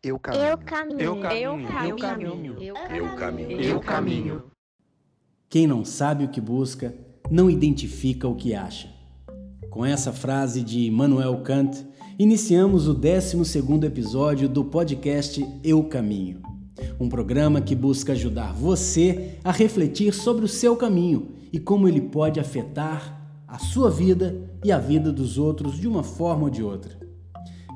Eu caminho. Eu caminho. Eu caminho. Eu caminho. Eu caminho. Eu caminho. Quem não sabe o que busca, não identifica o que acha. Com essa frase de Immanuel Kant, iniciamos o 12º episódio do podcast Eu Caminho. Um programa que busca ajudar você a refletir sobre o seu caminho e como ele pode afetar a sua vida e a vida dos outros de uma forma ou de outra.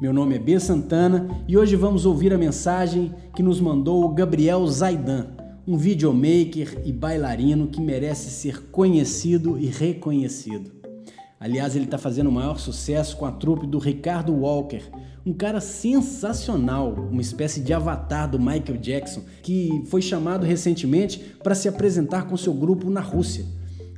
Meu nome é B. Santana e hoje vamos ouvir a mensagem que nos mandou o Gabriel Zaidan, um videomaker e bailarino que merece ser conhecido e reconhecido. Aliás, ele está fazendo o maior sucesso com a trupe do Ricardo Walker, um cara sensacional, uma espécie de avatar do Michael Jackson, que foi chamado recentemente para se apresentar com seu grupo na Rússia.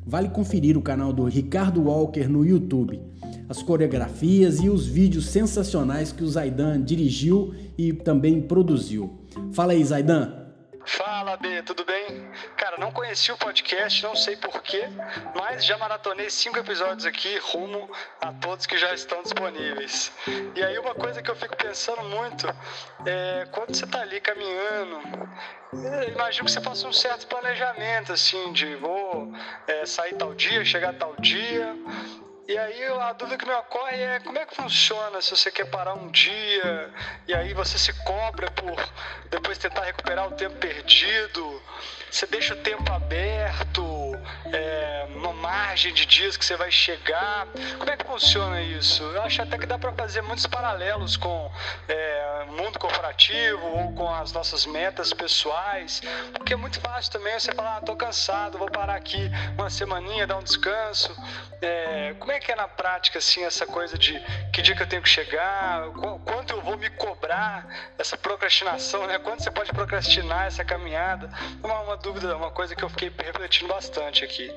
Vale conferir o canal do Ricardo Walker no YouTube. As coreografias e os vídeos sensacionais que o Zaidan dirigiu e também produziu. Fala aí, Zaidan. Fala, B, tudo bem? Cara, não conheci o podcast, não sei porquê, mas já maratonei cinco episódios aqui, rumo a todos que já estão disponíveis. E aí, uma coisa que eu fico pensando muito é quando você tá ali caminhando, imagino que você faça um certo planejamento, assim, de vou é, sair tal dia, chegar tal dia. E aí a dúvida que me ocorre é como é que funciona se você quer parar um dia e aí você se cobra por depois tentar recuperar o tempo perdido, você deixa o tempo aberto, é, margem de dias que você vai chegar. Como é que funciona isso? Eu acho até que dá para fazer muitos paralelos com é, mundo corporativo ou com as nossas metas pessoais, porque é muito fácil também você falar, ah, tô cansado, vou parar aqui uma semaninha, dar um descanso. É, como é que é na prática assim essa coisa de que dia que eu tenho que chegar, qu- quanto eu vou me cobrar essa procrastinação, né? Quanto você pode procrastinar essa caminhada? Uma, uma dúvida, uma coisa que eu fiquei refletindo bastante aqui.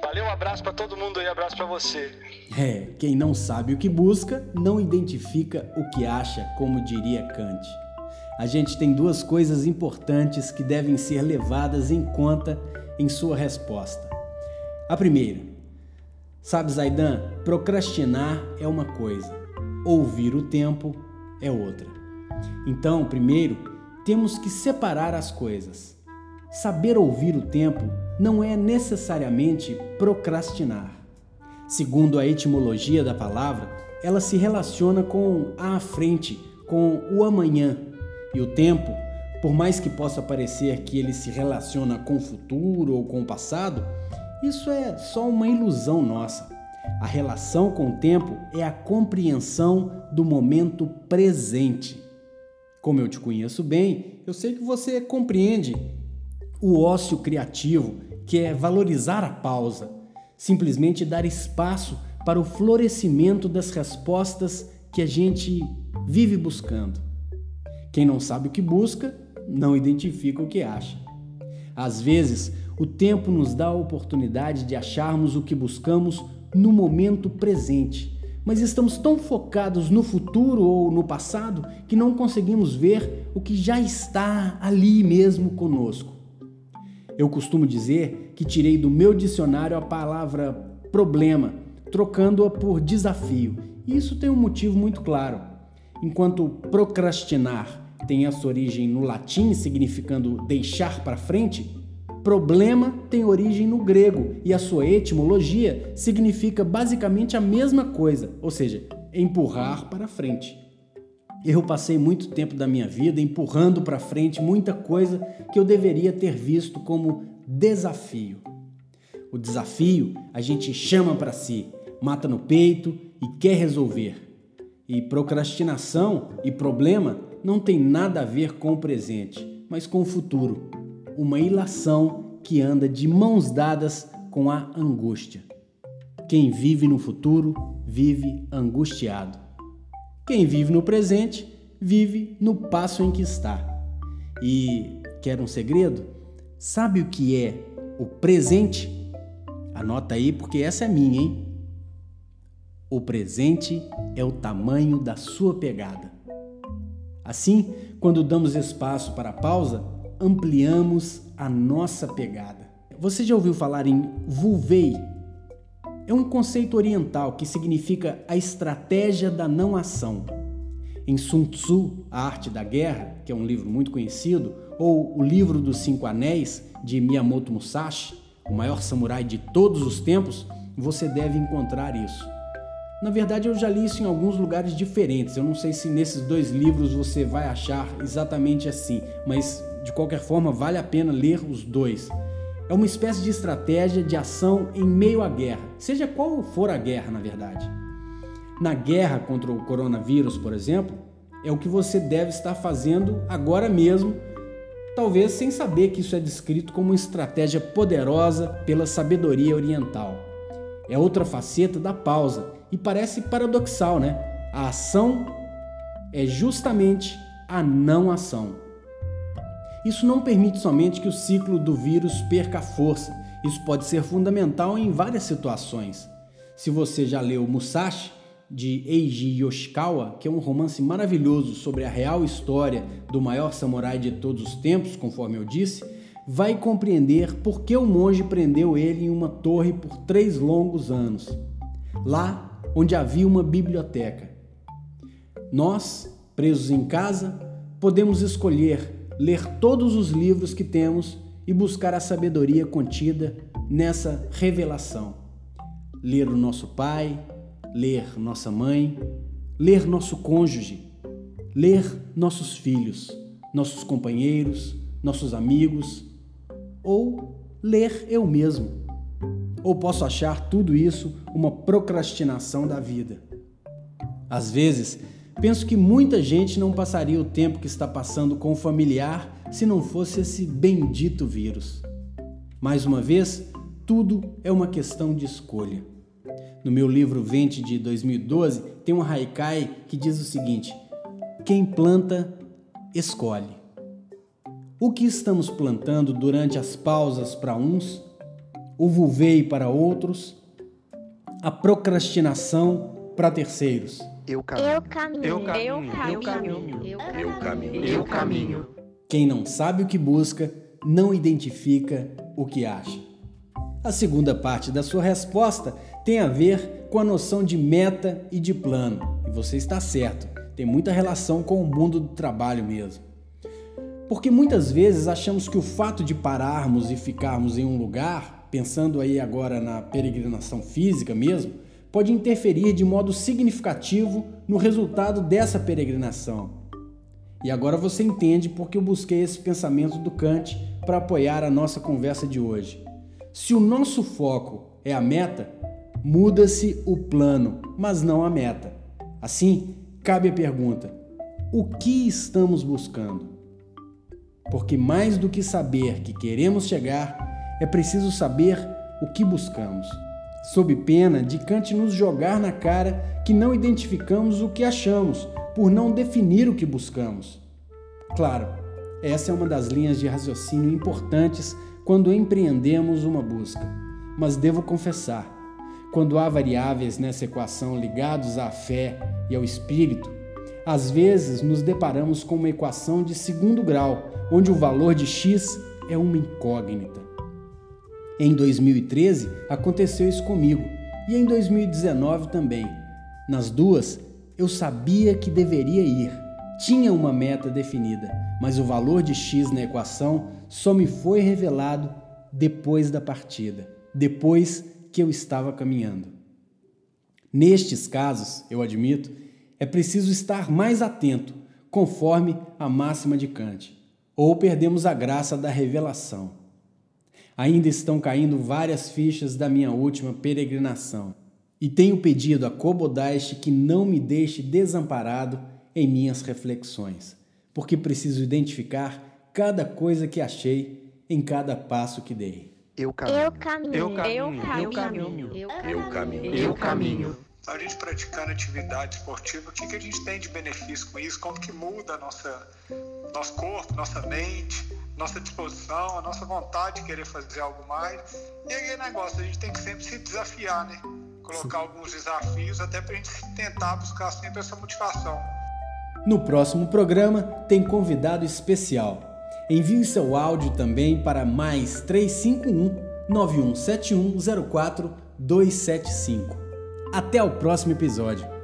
Valeu, um abraço para todo mundo aí, abraço para você. É, quem não sabe o que busca, não identifica o que acha, como diria Kant. A gente tem duas coisas importantes que devem ser levadas em conta em sua resposta. A primeira, sabe, Zaidan, procrastinar é uma coisa, ouvir o tempo é outra. Então, primeiro, temos que separar as coisas. Saber ouvir o tempo não é necessariamente procrastinar. Segundo a etimologia da palavra, ela se relaciona com a frente, com o amanhã. E o tempo, por mais que possa parecer que ele se relaciona com o futuro ou com o passado, isso é só uma ilusão nossa. A relação com o tempo é a compreensão do momento presente. Como eu te conheço bem, eu sei que você compreende o ócio criativo, que é valorizar a pausa, simplesmente dar espaço para o florescimento das respostas que a gente vive buscando. Quem não sabe o que busca, não identifica o que acha. Às vezes, o tempo nos dá a oportunidade de acharmos o que buscamos no momento presente, mas estamos tão focados no futuro ou no passado que não conseguimos ver o que já está ali mesmo conosco. Eu costumo dizer que tirei do meu dicionário a palavra problema, trocando-a por desafio. E isso tem um motivo muito claro. Enquanto procrastinar tem a sua origem no latim, significando deixar para frente, problema tem origem no grego e a sua etimologia significa basicamente a mesma coisa, ou seja, empurrar para frente. Eu passei muito tempo da minha vida empurrando para frente muita coisa que eu deveria ter visto como desafio. O desafio a gente chama para si, mata no peito e quer resolver. E procrastinação e problema não tem nada a ver com o presente, mas com o futuro. Uma ilação que anda de mãos dadas com a angústia. Quem vive no futuro vive angustiado. Quem vive no presente vive no passo em que está. E quer um segredo? Sabe o que é o presente? Anota aí porque essa é minha, hein? O presente é o tamanho da sua pegada. Assim, quando damos espaço para a pausa, ampliamos a nossa pegada. Você já ouviu falar em Vulvei? É um conceito oriental que significa a estratégia da não ação. em Sun Tzu, A Arte da Guerra, que é um livro muito conhecido, ou O Livro dos Cinco Anéis, de Miyamoto Musashi, o maior samurai de todos os tempos, você deve encontrar isso. Na verdade, eu já li isso em alguns lugares diferentes. Eu não sei se nesses dois livros você vai achar exatamente assim, mas de qualquer forma vale a pena ler os dois. É uma espécie de estratégia de ação em meio à guerra, seja qual for a guerra, na verdade. Na guerra contra o coronavírus, por exemplo, é o que você deve estar fazendo agora mesmo, talvez sem saber que isso é descrito como uma estratégia poderosa pela sabedoria oriental. É outra faceta da pausa e parece paradoxal, né? A ação é justamente a não ação. Isso não permite somente que o ciclo do vírus perca força. Isso pode ser fundamental em várias situações. Se você já leu Musashi, de Eiji Yoshikawa, que é um romance maravilhoso sobre a real história do maior samurai de todos os tempos, conforme eu disse, vai compreender por que o monge prendeu ele em uma torre por três longos anos. Lá onde havia uma biblioteca. Nós, presos em casa, podemos escolher ler todos os livros que temos e buscar a sabedoria contida nessa revelação. Ler o nosso pai, ler nossa mãe, ler nosso cônjuge, ler nossos filhos, nossos companheiros, nossos amigos, ou ler eu mesmo. Ou posso achar tudo isso uma procrastinação da vida? Às vezes, penso que muita gente não passaria o tempo que está passando com o familiar se não fosse esse bendito vírus. Mais uma vez, tudo é uma questão de escolha. No meu livro Vente de 2012, tem um haikai que diz o seguinte: Quem planta, escolhe. O que estamos plantando durante as pausas para uns o vulvei para outros, a procrastinação para terceiros. Eu caminho. Eu caminho. Eu caminho. Eu caminho. Eu caminho. Eu caminho. Quem não sabe o que busca, não identifica o que acha. A segunda parte da sua resposta tem a ver com a noção de meta e de plano. E você está certo, tem muita relação com o mundo do trabalho mesmo. Porque muitas vezes achamos que o fato de pararmos e ficarmos em um lugar pensando aí agora na peregrinação física mesmo, pode interferir de modo significativo no resultado dessa peregrinação. E agora você entende porque eu busquei esse pensamento do Kant para apoiar a nossa conversa de hoje. Se o nosso foco é a meta, muda-se o plano, mas não a meta. Assim, cabe a pergunta: o que estamos buscando? Porque mais do que saber que queremos chegar, é preciso saber o que buscamos. Sob pena de Kant nos jogar na cara que não identificamos o que achamos, por não definir o que buscamos. Claro, essa é uma das linhas de raciocínio importantes quando empreendemos uma busca. Mas devo confessar, quando há variáveis nessa equação ligados à fé e ao espírito, às vezes nos deparamos com uma equação de segundo grau, onde o valor de x é uma incógnita. Em 2013 aconteceu isso comigo e em 2019 também. Nas duas, eu sabia que deveria ir. Tinha uma meta definida, mas o valor de x na equação só me foi revelado depois da partida, depois que eu estava caminhando. Nestes casos, eu admito, é preciso estar mais atento, conforme a máxima de Kant, ou perdemos a graça da revelação. Ainda estão caindo várias fichas da minha última peregrinação. E tenho pedido a Kobodashi que não me deixe desamparado em minhas reflexões, porque preciso identificar cada coisa que achei em cada passo que dei. Eu caminho. Eu caminho. Eu caminho. Eu caminho. Eu caminho. Eu caminho. A gente praticando atividade esportiva, o que, que a gente tem de benefício com isso? Como que muda nossa, nosso corpo, nossa mente? Nossa disposição, a nossa vontade de querer fazer algo mais. E aí é negócio, a gente tem que sempre se desafiar, né? Colocar Sim. alguns desafios até para a gente tentar buscar sempre essa motivação. No próximo programa tem convidado especial. Envie seu áudio também para mais 351 9171 04 275. Até o próximo episódio.